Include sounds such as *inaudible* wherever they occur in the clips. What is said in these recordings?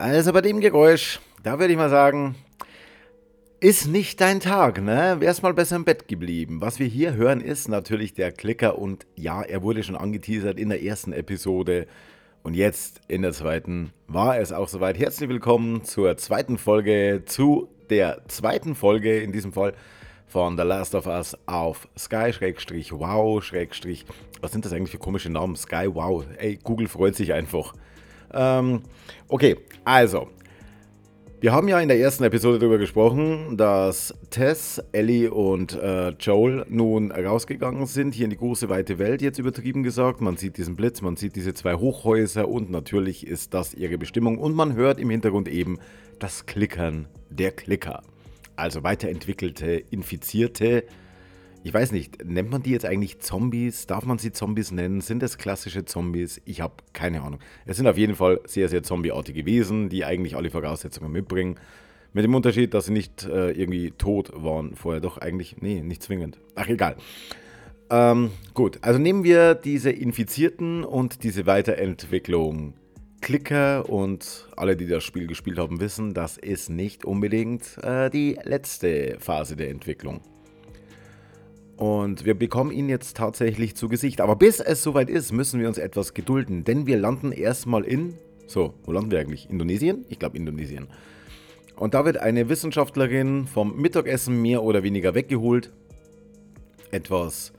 Also bei dem Geräusch, da würde ich mal sagen, ist nicht dein Tag, ne? Wär's mal besser im Bett geblieben. Was wir hier hören, ist natürlich der Klicker und ja, er wurde schon angeteasert in der ersten Episode und jetzt in der zweiten war es auch soweit. Herzlich willkommen zur zweiten Folge, zu der zweiten Folge in diesem Fall von The Last of Us auf Sky Wow was sind das eigentlich für komische Namen? Sky Wow. Ey, Google freut sich einfach. Ähm, okay, also. Wir haben ja in der ersten Episode darüber gesprochen, dass Tess, Ellie und äh, Joel nun rausgegangen sind, hier in die große weite Welt, jetzt übertrieben gesagt. Man sieht diesen Blitz, man sieht diese zwei Hochhäuser und natürlich ist das ihre Bestimmung. Und man hört im Hintergrund eben das Klickern der Klicker. Also weiterentwickelte, infizierte ich weiß nicht, nennt man die jetzt eigentlich Zombies? Darf man sie Zombies nennen? Sind das klassische Zombies? Ich habe keine Ahnung. Es sind auf jeden Fall sehr, sehr zombieartige Wesen, die eigentlich alle Voraussetzungen mitbringen. Mit dem Unterschied, dass sie nicht äh, irgendwie tot waren vorher. Doch eigentlich, nee, nicht zwingend. Ach, egal. Ähm, gut, also nehmen wir diese Infizierten und diese Weiterentwicklung. Klicker und alle, die das Spiel gespielt haben, wissen, das ist nicht unbedingt äh, die letzte Phase der Entwicklung. Und wir bekommen ihn jetzt tatsächlich zu Gesicht. Aber bis es soweit ist, müssen wir uns etwas gedulden. Denn wir landen erstmal in. So, wo landen wir eigentlich? Indonesien? Ich glaube Indonesien. Und da wird eine Wissenschaftlerin vom Mittagessen mehr oder weniger weggeholt. Etwas,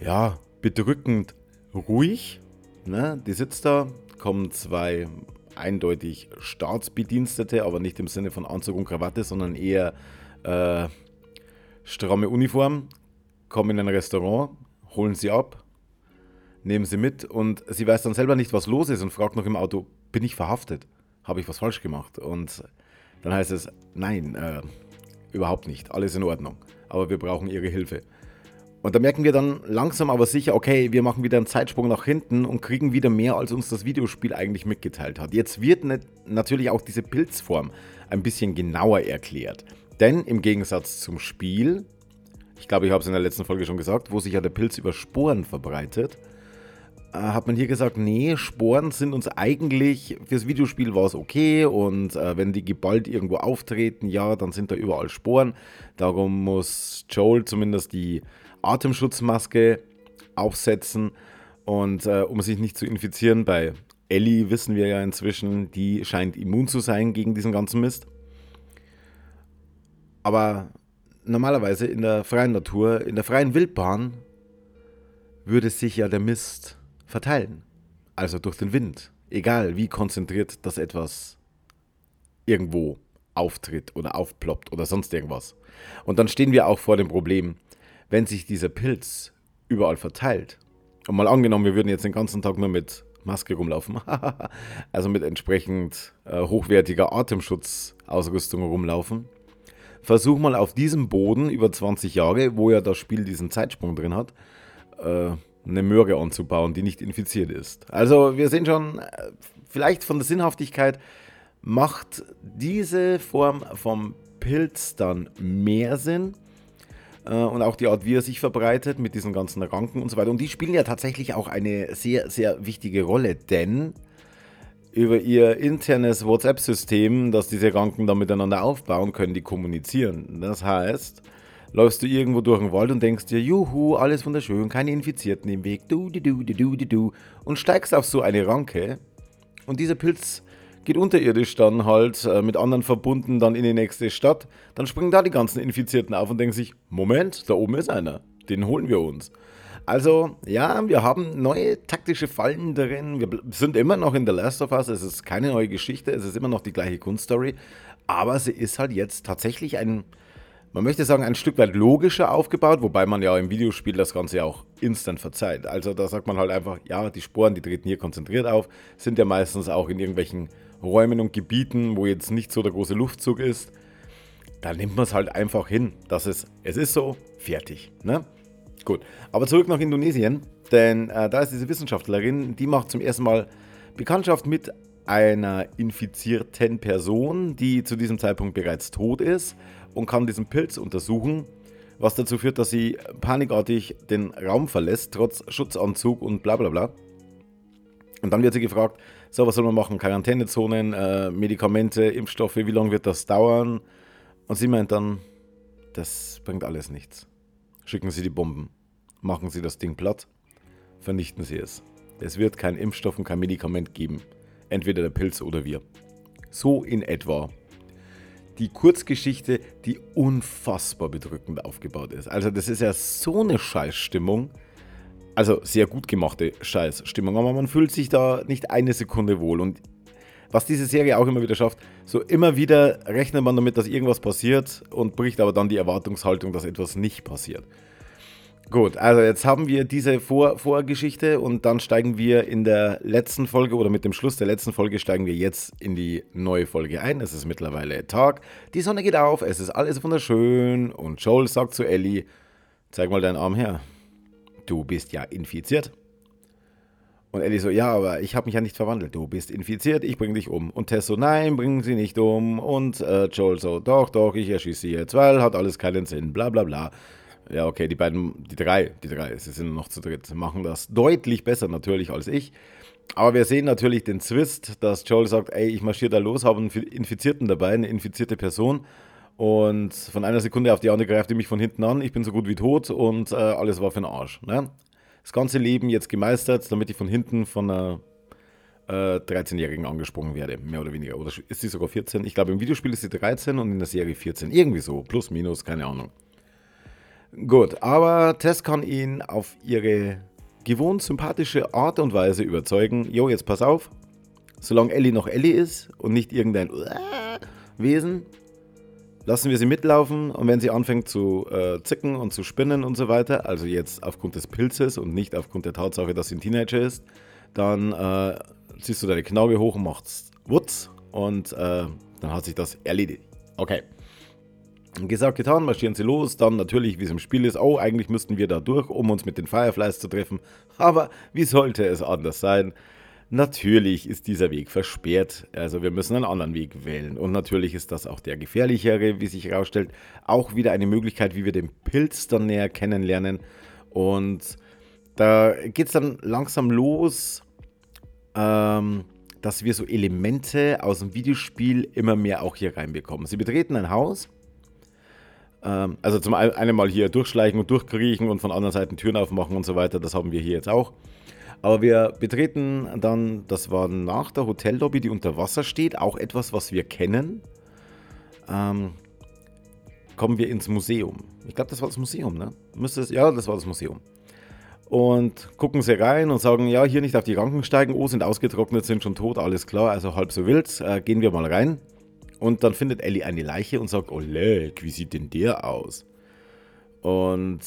ja, bedrückend ruhig. Ne? Die sitzt da, kommen zwei eindeutig Staatsbedienstete, aber nicht im Sinne von Anzug und Krawatte, sondern eher äh, stramme Uniform, kommen in ein Restaurant, holen sie ab, nehmen sie mit und sie weiß dann selber nicht, was los ist und fragt noch im Auto, bin ich verhaftet? Habe ich was falsch gemacht? Und dann heißt es, nein, äh, überhaupt nicht, alles in Ordnung, aber wir brauchen ihre Hilfe. Und da merken wir dann langsam aber sicher, okay, wir machen wieder einen Zeitsprung nach hinten und kriegen wieder mehr, als uns das Videospiel eigentlich mitgeteilt hat. Jetzt wird natürlich auch diese Pilzform ein bisschen genauer erklärt. Denn im Gegensatz zum Spiel ich glaube, ich habe es in der letzten Folge schon gesagt, wo sich ja der Pilz über Sporen verbreitet, äh, hat man hier gesagt, nee, Sporen sind uns eigentlich, fürs Videospiel war es okay und äh, wenn die geballt irgendwo auftreten, ja, dann sind da überall Sporen. Darum muss Joel zumindest die Atemschutzmaske aufsetzen und äh, um sich nicht zu infizieren, bei Ellie wissen wir ja inzwischen, die scheint immun zu sein gegen diesen ganzen Mist. Aber normalerweise in der freien Natur, in der freien Wildbahn, würde sich ja der Mist verteilen. Also durch den Wind. Egal wie konzentriert das etwas irgendwo auftritt oder aufploppt oder sonst irgendwas. Und dann stehen wir auch vor dem Problem, wenn sich dieser Pilz überall verteilt. Und mal angenommen, wir würden jetzt den ganzen Tag nur mit Maske rumlaufen, *laughs* also mit entsprechend äh, hochwertiger Atemschutzausrüstung rumlaufen, versuch mal auf diesem Boden über 20 Jahre, wo ja das Spiel diesen Zeitsprung drin hat, äh, eine Möhre anzubauen, die nicht infiziert ist. Also wir sehen schon, äh, vielleicht von der Sinnhaftigkeit macht diese Form vom Pilz dann mehr Sinn. Äh, und auch die Art, wie er sich verbreitet mit diesen ganzen Ranken und so weiter. Und die spielen ja tatsächlich auch eine sehr, sehr wichtige Rolle, denn über ihr internes WhatsApp-System, das diese Ranken dann miteinander aufbauen, können die kommunizieren. Das heißt, läufst du irgendwo durch den Wald und denkst dir, juhu, alles wunderschön, keine Infizierten im Weg, du, du, du, du, du, du, und steigst auf so eine Ranke und dieser Pilz geht unterirdisch dann halt äh, mit anderen verbunden dann in die nächste Stadt, dann springen da die ganzen Infizierten auf und denken sich, Moment, da oben ist einer, den holen wir uns. Also, ja, wir haben neue taktische Fallen drin. Wir sind immer noch in The Last of Us. Es ist keine neue Geschichte. Es ist immer noch die gleiche Grundstory. Aber sie ist halt jetzt tatsächlich ein, man möchte sagen, ein Stück weit logischer aufgebaut, wobei man ja im Videospiel das Ganze auch instant verzeiht. Also da sagt man halt einfach, ja, die Sporen, die treten hier konzentriert auf, sind ja meistens auch in irgendwelchen Räumen und Gebieten, wo jetzt nicht so der große Luftzug ist. Da nimmt man es halt einfach hin, dass es, es ist so, fertig. Ne? Gut, aber zurück nach Indonesien, denn äh, da ist diese Wissenschaftlerin, die macht zum ersten Mal Bekanntschaft mit einer infizierten Person, die zu diesem Zeitpunkt bereits tot ist und kann diesen Pilz untersuchen, was dazu führt, dass sie panikartig den Raum verlässt, trotz Schutzanzug und bla bla bla. Und dann wird sie gefragt, So, was soll man machen? Quarantänezonen, äh, Medikamente, Impfstoffe, wie lange wird das dauern? Und sie meint dann, das bringt alles nichts. Schicken Sie die Bomben, machen Sie das Ding platt, vernichten Sie es. Es wird kein Impfstoff und kein Medikament geben. Entweder der Pilz oder wir. So in etwa die Kurzgeschichte, die unfassbar bedrückend aufgebaut ist. Also das ist ja so eine Scheißstimmung. Also sehr gut gemachte Scheißstimmung, aber man fühlt sich da nicht eine Sekunde wohl. Und was diese Serie auch immer wieder schafft, so immer wieder rechnet man damit, dass irgendwas passiert und bricht aber dann die Erwartungshaltung, dass etwas nicht passiert. Gut, also jetzt haben wir diese Vor Vorgeschichte und dann steigen wir in der letzten Folge oder mit dem Schluss der letzten Folge steigen wir jetzt in die neue Folge ein. Es ist mittlerweile Tag, die Sonne geht auf, es ist alles wunderschön und Joel sagt zu Ellie, zeig mal deinen Arm her. Du bist ja infiziert. Und Ellie so, ja, aber ich habe mich ja nicht verwandelt. Du bist infiziert, ich bringe dich um. Und Tess so, nein, bringen sie nicht um. Und äh, Joel so, doch, doch, ich erschieße sie jetzt, weil hat alles keinen Sinn, bla bla bla. Ja, okay, die beiden, die drei, die drei, sie sind noch zu dritt, machen das deutlich besser natürlich als ich. Aber wir sehen natürlich den Zwist, dass Joel sagt, ey, ich marschiere da los, habe einen Infizierten dabei, eine infizierte Person. Und von einer Sekunde auf die andere greift er mich von hinten an, ich bin so gut wie tot und äh, alles war für den Arsch. Ne? Das ganze Leben jetzt gemeistert, damit ich von hinten von einer äh, 13-Jährigen angesprungen werde, mehr oder weniger. Oder ist sie sogar 14? Ich glaube, im Videospiel ist sie 13 und in der Serie 14. Irgendwie so, plus, minus, keine Ahnung. Gut, aber Tess kann ihn auf ihre gewohnt sympathische Art und Weise überzeugen. Jo, jetzt pass auf. Solange Ellie noch Ellie ist und nicht irgendein Wesen, lassen wir sie mitlaufen und wenn sie anfängt zu äh, zicken und zu spinnen und so weiter, also jetzt aufgrund des Pilzes und nicht aufgrund der Tatsache, dass sie ein Teenager ist, dann äh, ziehst du deine Knaube hoch und machst Wutz und äh, dann hat sich das erledigt. Okay. Gesagt, getan, marschieren sie los. Dann natürlich, wie es im Spiel ist, oh, eigentlich müssten wir da durch, um uns mit den Fireflies zu treffen. Aber wie sollte es anders sein? Natürlich ist dieser Weg versperrt, also wir müssen einen anderen Weg wählen. Und natürlich ist das auch der gefährlichere, wie sich herausstellt. Auch wieder eine Möglichkeit, wie wir den Pilz dann näher kennenlernen. Und da geht es dann langsam los, ähm, dass wir so Elemente aus dem Videospiel immer mehr auch hier reinbekommen. Sie betreten ein Haus ähm, also zum einen mal hier durchschleichen und durchkriechen und von anderen Seiten Türen aufmachen und so weiter. Das haben wir hier jetzt auch. Aber wir betreten dann, das war nach der Hotellobby, die unter Wasser steht, auch etwas, was wir kennen. Ähm, kommen wir ins Museum. Ich glaube, das war das Museum, ne? Müsste es, ja, das war das Museum. Und gucken sie rein und sagen, ja, hier nicht auf die Ranken steigen, oh, sind ausgetrocknet, sind schon tot, alles klar, also halb so wild, äh, gehen wir mal rein. Und dann findet Ellie eine Leiche und sagt, oh leck, wie sieht denn der aus? Und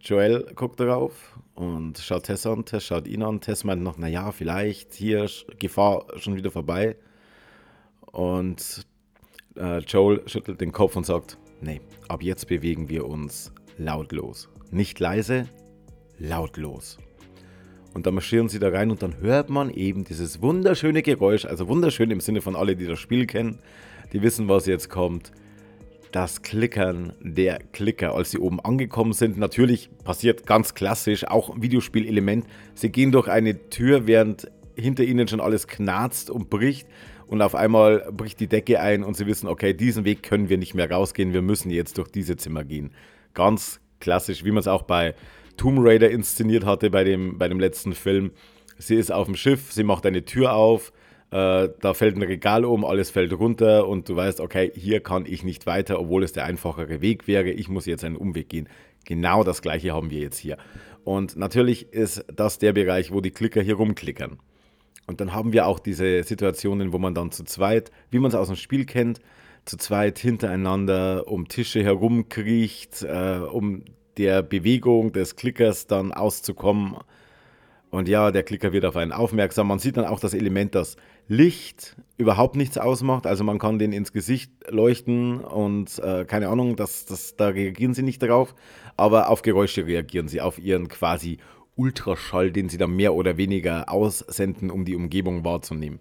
Joel guckt darauf und schaut Tess an, Tess schaut ihn an. Tess meint noch, naja, vielleicht hier Gefahr schon wieder vorbei. Und äh, Joel schüttelt den Kopf und sagt, nee, ab jetzt bewegen wir uns lautlos. Nicht leise, lautlos. Und dann marschieren sie da rein und dann hört man eben dieses wunderschöne Geräusch, also wunderschön im Sinne von alle, die das Spiel kennen, die wissen, was jetzt kommt. Das Klickern der Klicker, als sie oben angekommen sind. Natürlich passiert ganz klassisch auch Videospielelement. Sie gehen durch eine Tür, während hinter ihnen schon alles knarzt und bricht. Und auf einmal bricht die Decke ein und sie wissen, okay, diesen Weg können wir nicht mehr rausgehen. Wir müssen jetzt durch diese Zimmer gehen. Ganz klassisch, wie man es auch bei Tomb Raider inszeniert hatte, bei dem, bei dem letzten Film. Sie ist auf dem Schiff, sie macht eine Tür auf, äh, da fällt ein Regal um, alles fällt runter und du weißt, okay, hier kann ich nicht weiter, obwohl es der einfachere Weg wäre. Ich muss jetzt einen Umweg gehen. Genau das gleiche haben wir jetzt hier. Und natürlich ist das der Bereich, wo die Klicker hier rumklickern. Und dann haben wir auch diese Situationen, wo man dann zu zweit, wie man es aus dem Spiel kennt, zu zweit hintereinander um Tische herumkriecht, äh, um der Bewegung des Klickers dann auszukommen. Und ja, der Klicker wird auf einen aufmerksam. Man sieht dann auch das Element, dass Licht überhaupt nichts ausmacht. Also man kann den ins Gesicht leuchten und äh, keine Ahnung, das, das, da reagieren sie nicht darauf. Aber auf Geräusche reagieren sie, auf ihren quasi Ultraschall, den sie dann mehr oder weniger aussenden, um die Umgebung wahrzunehmen.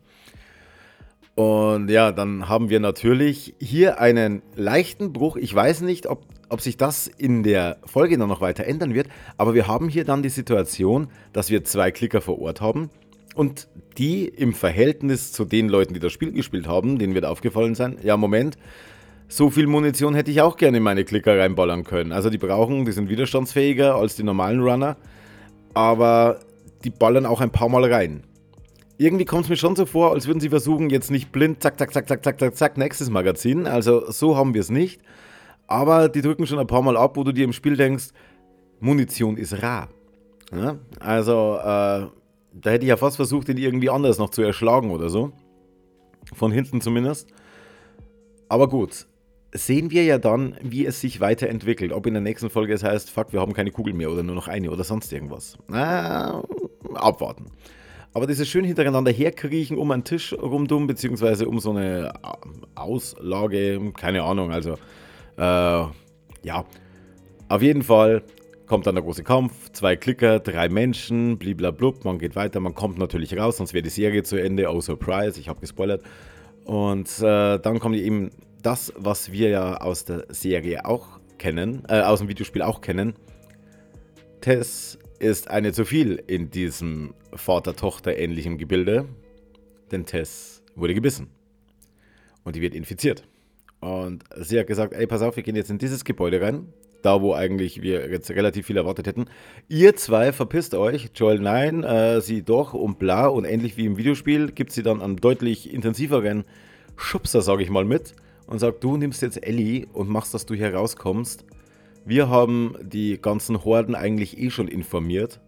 Und ja, dann haben wir natürlich hier einen leichten Bruch. Ich weiß nicht, ob, ob sich das in der Folge dann noch weiter ändern wird, aber wir haben hier dann die Situation, dass wir zwei Klicker vor Ort haben Und die im Verhältnis zu den Leuten, die das Spiel gespielt haben, denen wird aufgefallen sein, ja Moment, so viel Munition hätte ich auch gerne in meine Klicker reinballern können. Also die brauchen, die sind widerstandsfähiger als die normalen Runner, aber die ballern auch ein paar Mal rein. Irgendwie kommt es mir schon so vor, als würden sie versuchen, jetzt nicht blind, zack, zack, zack, zack, zack, zack, zack, nächstes Magazin. Also so haben wir es nicht. Aber die drücken schon ein paar Mal ab, wo du dir im Spiel denkst, Munition ist rar. Ja? Also, äh, da hätte ich ja fast versucht, ihn irgendwie anders noch zu erschlagen oder so. Von hinten zumindest. Aber gut, sehen wir ja dann, wie es sich weiterentwickelt. Ob in der nächsten Folge es heißt, fuck, wir haben keine Kugel mehr oder nur noch eine oder sonst irgendwas. Na, abwarten. Aber dieses schön hintereinander herkriechen um einen Tisch rumdumm, beziehungsweise um so eine Auslage, keine Ahnung, also äh, ja, auf jeden Fall kommt dann der große Kampf, zwei Klicker, drei Menschen, bliblablub, man geht weiter, man kommt natürlich raus, sonst wäre die Serie zu Ende, oh surprise, ich habe gespoilert. Und äh, dann kommt eben das, was wir ja aus der Serie auch kennen, äh, aus dem Videospiel auch kennen. Tess ist eine zu viel in diesem Vater-Tochter-ähnlichen Gebilde, denn Tess wurde gebissen. Und die wird infiziert. Und sie hat gesagt, ey, pass auf, wir gehen jetzt in dieses Gebäude rein, da wo eigentlich wir jetzt relativ viel erwartet hätten. Ihr zwei verpisst euch, Joel nein, äh, sie doch und bla. Und ähnlich wie im Videospiel gibt sie dann einen deutlich intensiveren Schubser, sage ich mal, mit und sagt, du nimmst jetzt Ellie und machst, dass du hier rauskommst. Wir haben die ganzen Horden eigentlich eh schon informiert,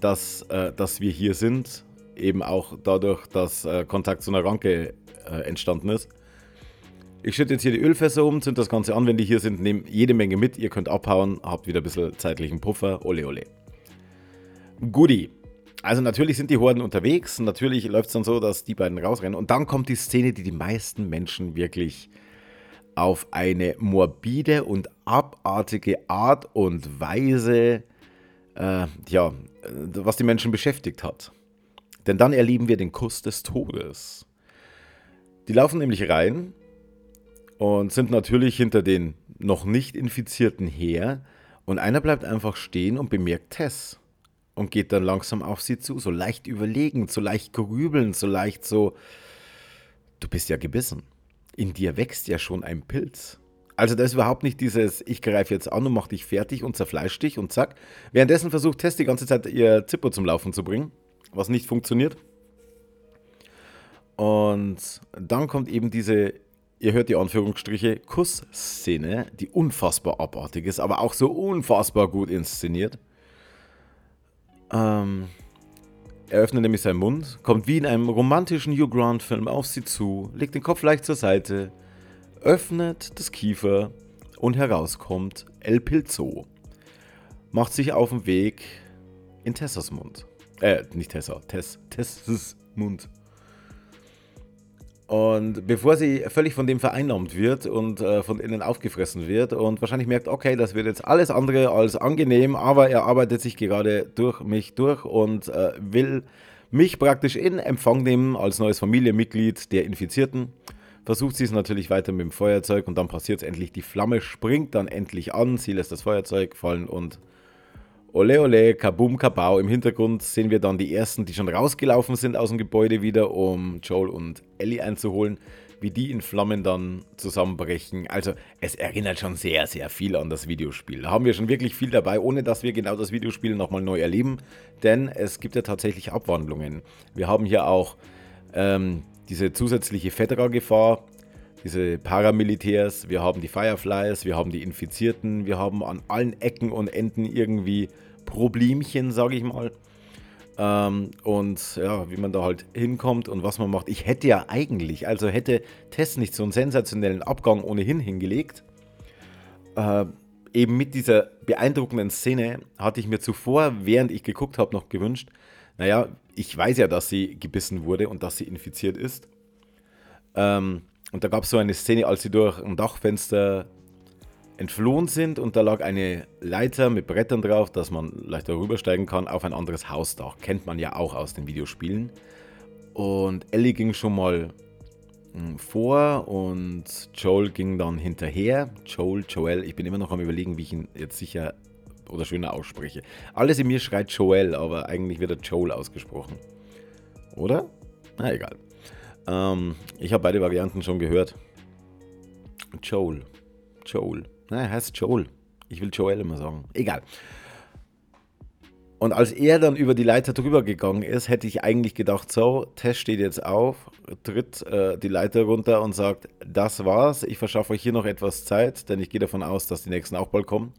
dass, äh, dass wir hier sind. Eben auch dadurch, dass äh, Kontakt zu einer Ranke äh, entstanden ist. Ich schütte jetzt hier die Ölfässer um, zünd das Ganze an, wenn die hier sind, nehme jede Menge mit, ihr könnt abhauen, habt wieder ein bisschen zeitlichen Puffer, ole ole. Goodie. Also natürlich sind die Horden unterwegs, natürlich läuft es dann so, dass die beiden rausrennen und dann kommt die Szene, die die meisten Menschen wirklich auf eine morbide und abartige Art und Weise, äh, ja, was die Menschen beschäftigt hat. Denn dann erleben wir den Kuss des Todes. Die laufen nämlich rein und sind natürlich hinter den noch nicht Infizierten her und einer bleibt einfach stehen und bemerkt Tess und geht dann langsam auf sie zu, so leicht überlegen, so leicht grübeln, so leicht so, du bist ja gebissen in dir wächst ja schon ein Pilz. Also da ist überhaupt nicht dieses, ich greife jetzt an und mach dich fertig und zerfleisch dich und zack. Währenddessen versucht Tess die ganze Zeit ihr Zippo zum Laufen zu bringen, was nicht funktioniert. Und dann kommt eben diese, ihr hört die Anführungsstriche, Kussszene, die unfassbar abartig ist, aber auch so unfassbar gut inszeniert. Ähm, er öffnet nämlich seinen Mund, kommt wie in einem romantischen Hugh Grant-Film auf sie zu, legt den Kopf leicht zur Seite, öffnet das Kiefer und herauskommt El Pilzo. Macht sich auf den Weg in Tessas Mund. Äh, nicht Tessa, Tess, Tessas Mund. Und bevor sie völlig von dem vereinnahmt wird und äh, von innen aufgefressen wird und wahrscheinlich merkt, okay, das wird jetzt alles andere als angenehm, aber er arbeitet sich gerade durch mich durch und äh, will mich praktisch in Empfang nehmen als neues Familienmitglied der Infizierten. Versucht sie es natürlich weiter mit dem Feuerzeug und dann passiert es endlich. Die Flamme springt dann endlich an, sie lässt das Feuerzeug fallen und Ole ole, kabum kabau. Im Hintergrund sehen wir dann die ersten, die schon rausgelaufen sind aus dem Gebäude wieder, um Joel und Ellie einzuholen, wie die in Flammen dann zusammenbrechen. Also es erinnert schon sehr, sehr viel an das Videospiel. Da haben wir schon wirklich viel dabei, ohne dass wir genau das Videospiel nochmal neu erleben, denn es gibt ja tatsächlich Abwandlungen. Wir haben hier auch ähm, diese zusätzliche Fedra-Gefahr, diese Paramilitärs, wir haben die Fireflies, wir haben die Infizierten, wir haben an allen Ecken und Enden irgendwie Problemchen, sage ich mal. Ähm, und ja, wie man da halt hinkommt und was man macht. Ich hätte ja eigentlich, also hätte Tess nicht so einen sensationellen Abgang ohnehin hingelegt. Äh, eben mit dieser beeindruckenden Szene hatte ich mir zuvor, während ich geguckt habe, noch gewünscht, naja, ich weiß ja, dass sie gebissen wurde und dass sie infiziert ist. Ähm, und da gab es so eine Szene, als sie durch ein Dachfenster entflohen sind und da lag eine Leiter mit Brettern drauf, dass man leicht darüber steigen kann auf ein anderes Hausdach. Kennt man ja auch aus den Videospielen. Und Ellie ging schon mal hm, vor und Joel ging dann hinterher. Joel, Joel, ich bin immer noch am überlegen, wie ich ihn jetzt sicher oder schöner ausspreche. Alles in mir schreit Joel, aber eigentlich wird er Joel ausgesprochen. oder? Na egal. Ähm, ich habe beide Varianten schon gehört. Joel. Joel. Nein, er heißt Joel. Ich will Joel immer sagen. Egal. Und als er dann über die Leiter drüber gegangen ist, hätte ich eigentlich gedacht, so, Tess steht jetzt auf, tritt äh, die Leiter runter und sagt, das war's, ich verschaffe euch hier noch etwas Zeit, denn ich gehe davon aus, dass die nächsten auch bald kommen.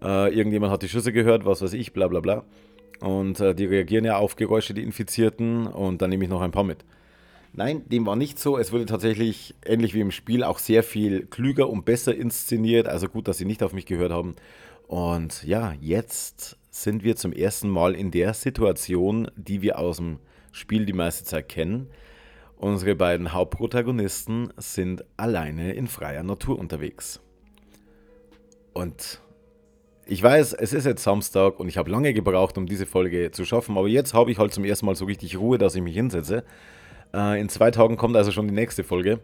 Äh, irgendjemand hat die Schüsse gehört, was weiß ich, bla bla bla. Und äh, die reagieren ja auf Geräusche, die Infizierten, und dann nehme ich noch ein paar mit. Nein, dem war nicht so. Es wurde tatsächlich, ähnlich wie im Spiel, auch sehr viel klüger und besser inszeniert. Also gut, dass sie nicht auf mich gehört haben. Und ja, jetzt sind wir zum ersten Mal in der Situation, die wir aus dem Spiel die meiste Zeit kennen. Unsere beiden Hauptprotagonisten sind alleine in freier Natur unterwegs. Und ich weiß, es ist jetzt Samstag und ich habe lange gebraucht, um diese Folge zu schaffen, aber jetzt habe ich halt zum ersten Mal so richtig Ruhe, dass ich mich hinsetze. Äh, in zwei Tagen kommt also schon die nächste Folge.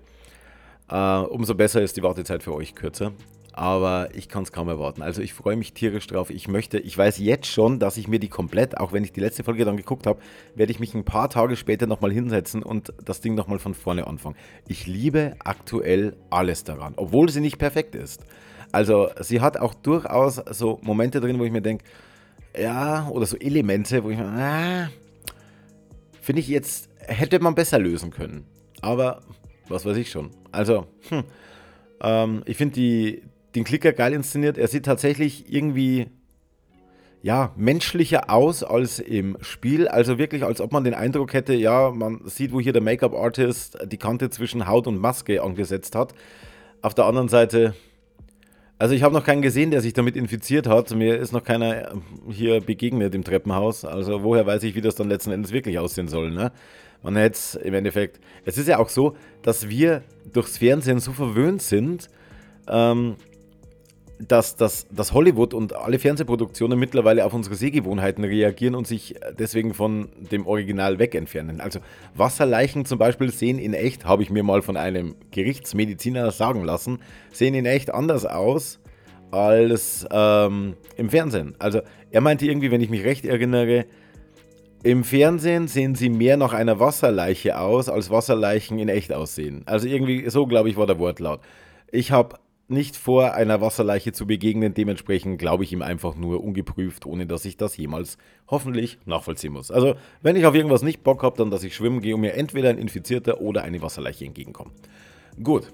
Äh, umso besser ist die Wartezeit für euch kürzer. Aber ich kann es kaum erwarten. Also ich freue mich tierisch drauf. Ich möchte, ich weiß jetzt schon, dass ich mir die komplett, auch wenn ich die letzte Folge dann geguckt habe, werde ich mich ein paar Tage später nochmal hinsetzen und das Ding nochmal von vorne anfangen. Ich liebe aktuell alles daran, obwohl sie nicht perfekt ist. Also sie hat auch durchaus so Momente drin, wo ich mir denke, ja, oder so Elemente, wo ich mir, ah, finde ich jetzt hätte man besser lösen können. Aber was weiß ich schon. Also, hm, ähm, ich finde den Klicker geil inszeniert. Er sieht tatsächlich irgendwie ja, menschlicher aus als im Spiel. Also wirklich, als ob man den Eindruck hätte, ja, man sieht, wo hier der Make-up-Artist die Kante zwischen Haut und Maske angesetzt hat. Auf der anderen Seite, also ich habe noch keinen gesehen, der sich damit infiziert hat. Mir ist noch keiner hier begegnet im Treppenhaus. Also woher weiß ich, wie das dann letzten Endes wirklich aussehen soll, ne? Hätte es im Endeffekt. Es ist ja auch so, dass wir durchs Fernsehen so verwöhnt sind, ähm, dass, dass, dass Hollywood und alle Fernsehproduktionen mittlerweile auf unsere Sehgewohnheiten reagieren und sich deswegen von dem Original weg entfernen. Also Wasserleichen zum Beispiel sehen in echt, habe ich mir mal von einem Gerichtsmediziner sagen lassen, sehen in echt anders aus als ähm, im Fernsehen. Also er meinte irgendwie, wenn ich mich recht erinnere, im Fernsehen sehen sie mehr nach einer Wasserleiche aus, als Wasserleichen in echt aussehen. Also irgendwie so, glaube ich, war der Wortlaut. Ich habe nicht vor, einer Wasserleiche zu begegnen. Dementsprechend glaube ich ihm einfach nur ungeprüft, ohne dass ich das jemals hoffentlich nachvollziehen muss. Also, wenn ich auf irgendwas nicht Bock habe, dann dass ich schwimmen gehe und mir entweder ein Infizierter oder eine Wasserleiche entgegenkommt. Gut.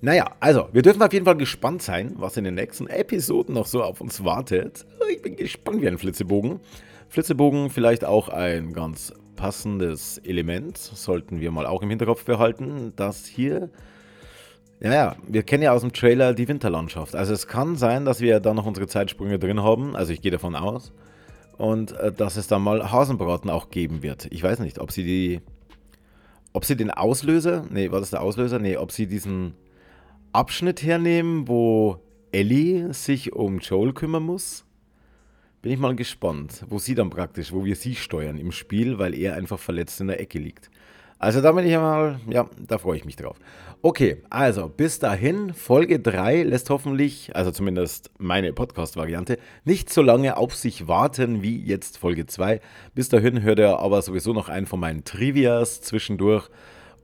Naja, also, wir dürfen auf jeden Fall gespannt sein, was in den nächsten Episoden noch so auf uns wartet. Ich bin gespannt wie ein Flitzebogen. Flitzebogen vielleicht auch ein ganz passendes Element, sollten wir mal auch im Hinterkopf behalten, dass hier, ja, ja, wir kennen ja aus dem Trailer die Winterlandschaft. Also es kann sein, dass wir da noch unsere Zeitsprünge drin haben, also ich gehe davon aus, und äh, dass es da mal Hasenbraten auch geben wird. Ich weiß nicht, ob sie die, ob sie den Auslöser, nee, war das der Auslöser? Nee, ob sie diesen Abschnitt hernehmen, wo Ellie sich um Joel kümmern muss bin ich mal gespannt, wo sie dann praktisch, wo wir sie steuern im Spiel, weil er einfach verletzt in der Ecke liegt. Also da bin ich mal, ja, da freue ich mich drauf. Okay, also bis dahin, Folge 3 lässt hoffentlich, also zumindest meine Podcast-Variante, nicht so lange auf sich warten wie jetzt Folge 2. Bis dahin hört er aber sowieso noch einen von meinen Trivias zwischendurch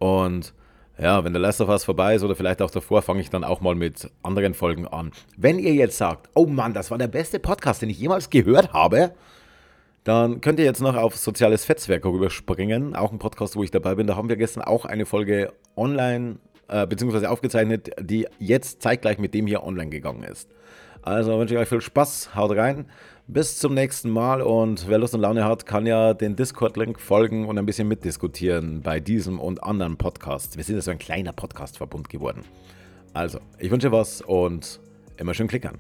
und ja, wenn der Last of Us vorbei ist oder vielleicht auch davor, fange ich dann auch mal mit anderen Folgen an. Wenn ihr jetzt sagt, oh Mann, das war der beste Podcast, den ich jemals gehört habe, dann könnt ihr jetzt noch auf Soziales Fetzwerk rüberspringen. Auch ein Podcast, wo ich dabei bin. Da haben wir gestern auch eine Folge online äh, beziehungsweise aufgezeichnet, die jetzt zeitgleich mit dem hier online gegangen ist. Also wünsche ich euch viel Spaß, haut rein. Bis zum nächsten Mal und wer Lust und Laune hat, kann ja den Discord-Link folgen und ein bisschen mitdiskutieren bei diesem und anderen Podcasts. Wir sind ja so ein kleiner Podcast-Verbund geworden. Also, ich wünsche was und immer schön klickern.